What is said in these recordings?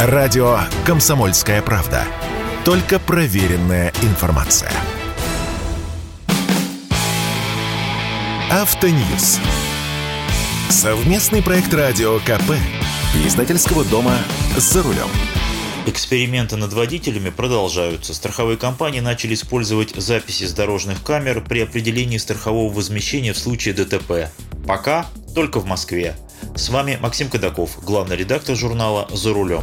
Радио «Комсомольская правда». Только проверенная информация. Автоньюз. Совместный проект радио КП. Издательского дома «За рулем». Эксперименты над водителями продолжаются. Страховые компании начали использовать записи с дорожных камер при определении страхового возмещения в случае ДТП. Пока только в Москве. С вами Максим Кадаков, главный редактор журнала «За рулем».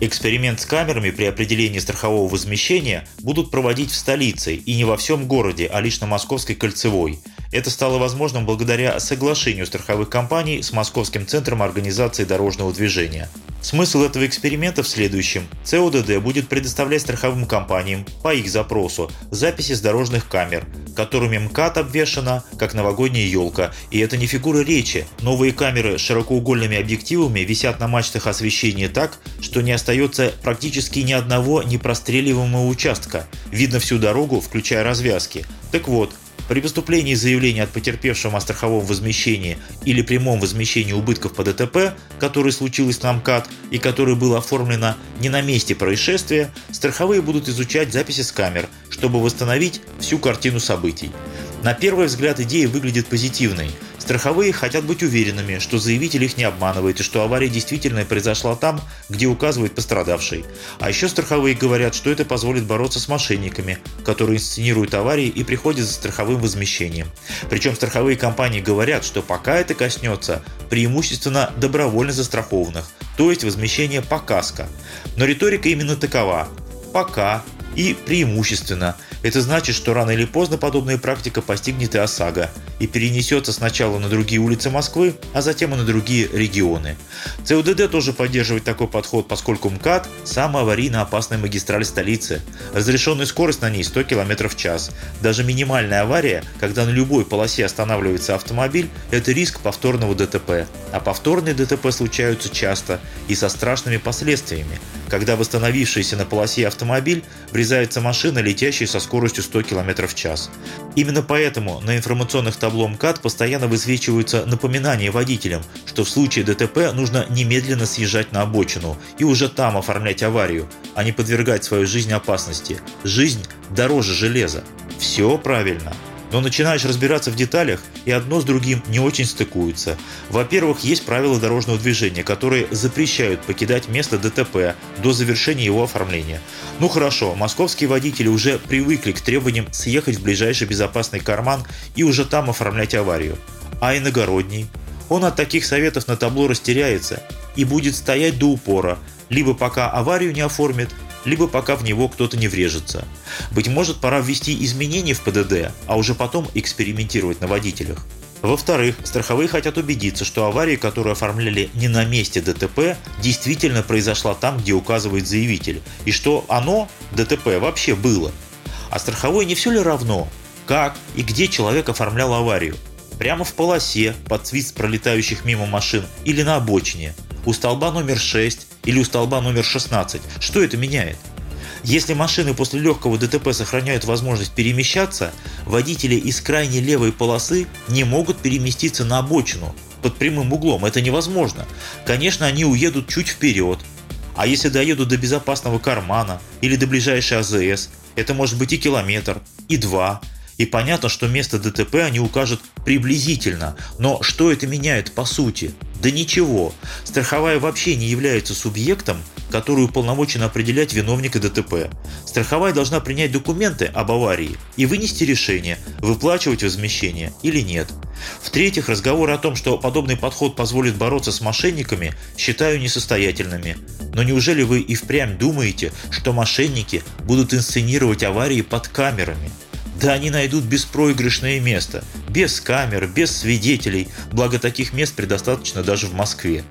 Эксперимент с камерами при определении страхового возмещения будут проводить в столице и не во всем городе, а лишь на Московской кольцевой. Это стало возможным благодаря соглашению страховых компаний с Московским центром организации дорожного движения. Смысл этого эксперимента в следующем. ЦОДД будет предоставлять страховым компаниям по их запросу записи с дорожных камер, которыми МКАД обвешана, как новогодняя елка. И это не фигура речи. Новые камеры с широкоугольными объективами висят на мачтах освещения так, что не остается практически ни одного непростреливаемого участка. Видно всю дорогу, включая развязки. Так вот, при поступлении заявления от потерпевшего о страховом возмещении или прямом возмещении убытков по ДТП, которое случилось на МКАД и которое было оформлено не на месте происшествия, страховые будут изучать записи с камер, чтобы восстановить всю картину событий. На первый взгляд идея выглядит позитивной – Страховые хотят быть уверенными, что заявитель их не обманывает и что авария действительно произошла там, где указывает пострадавший. А еще страховые говорят, что это позволит бороться с мошенниками, которые инсценируют аварии и приходят за страховым возмещением. Причем страховые компании говорят, что пока это коснется преимущественно добровольно застрахованных, то есть возмещение по каско. Но риторика именно такова. Пока и преимущественно. Это значит, что рано или поздно подобная практика постигнет и ОСАГО и перенесется сначала на другие улицы Москвы, а затем и на другие регионы. ЦУДД тоже поддерживает такой подход, поскольку МКАД – самая аварийно опасная магистраль столицы. Разрешенная скорость на ней 100 км в час. Даже минимальная авария, когда на любой полосе останавливается автомобиль, это риск повторного ДТП. А повторные ДТП случаются часто и со страшными последствиями, когда восстановившийся на полосе автомобиль врезается машина, летящая со скоростью 100 км в час. Именно поэтому на информационных табло МКАД постоянно высвечиваются напоминания водителям, что в случае ДТП нужно немедленно съезжать на обочину и уже там оформлять аварию, а не подвергать свою жизнь опасности. Жизнь дороже железа. Все правильно. Но начинаешь разбираться в деталях, и одно с другим не очень стыкуются. Во-первых, есть правила дорожного движения, которые запрещают покидать место ДТП до завершения его оформления. Ну хорошо, московские водители уже привыкли к требованиям съехать в ближайший безопасный карман и уже там оформлять аварию. А иногородний? Он от таких советов на табло растеряется и будет стоять до упора, либо пока аварию не оформит, либо пока в него кто-то не врежется. Быть может, пора ввести изменения в ПДД, а уже потом экспериментировать на водителях. Во-вторых, страховые хотят убедиться, что авария, которую оформляли не на месте ДТП, действительно произошла там, где указывает заявитель, и что оно, ДТП, вообще было. А страховой не все ли равно, как и где человек оформлял аварию? Прямо в полосе, под свист пролетающих мимо машин или на обочине, у столба номер 6 или у столба номер 16. Что это меняет? Если машины после легкого ДТП сохраняют возможность перемещаться, водители из крайней левой полосы не могут переместиться на обочину под прямым углом. Это невозможно. Конечно, они уедут чуть вперед. А если доедут до безопасного кармана или до ближайшей АЗС, это может быть и километр, и два. И понятно, что место ДТП они укажут приблизительно. Но что это меняет по сути? Да ничего. Страховая вообще не является субъектом, который уполномочен определять виновника ДТП. Страховая должна принять документы об аварии и вынести решение, выплачивать возмещение или нет. В-третьих, разговоры о том, что подобный подход позволит бороться с мошенниками, считаю несостоятельными. Но неужели вы и впрямь думаете, что мошенники будут инсценировать аварии под камерами? Да они найдут беспроигрышное место, без камер, без свидетелей, благо таких мест предостаточно даже в Москве.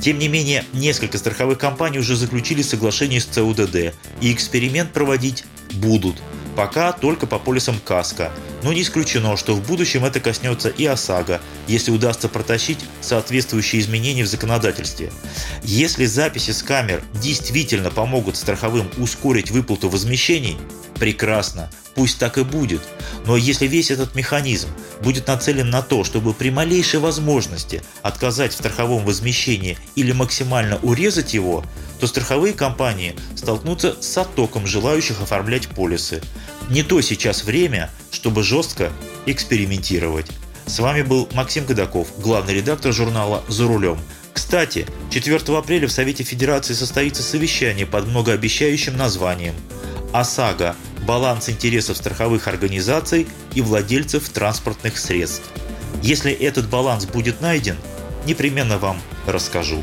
Тем не менее, несколько страховых компаний уже заключили соглашение с ЦУДД, и эксперимент проводить будут. Пока только по полисам КАСКО, но не исключено, что в будущем это коснется и ОСАГО, если удастся протащить соответствующие изменения в законодательстве. Если записи с камер действительно помогут страховым ускорить выплату возмещений, прекрасно, пусть так и будет. Но если весь этот механизм будет нацелен на то, чтобы при малейшей возможности отказать в страховом возмещении или максимально урезать его, то страховые компании столкнутся с оттоком желающих оформлять полисы. Не то сейчас время, чтобы жестко экспериментировать. С вами был Максим Кадаков, главный редактор журнала «За рулем». Кстати, 4 апреля в Совете Федерации состоится совещание под многообещающим названием «ОСАГО. Баланс интересов страховых организаций и владельцев транспортных средств». Если этот баланс будет найден, непременно вам расскажу.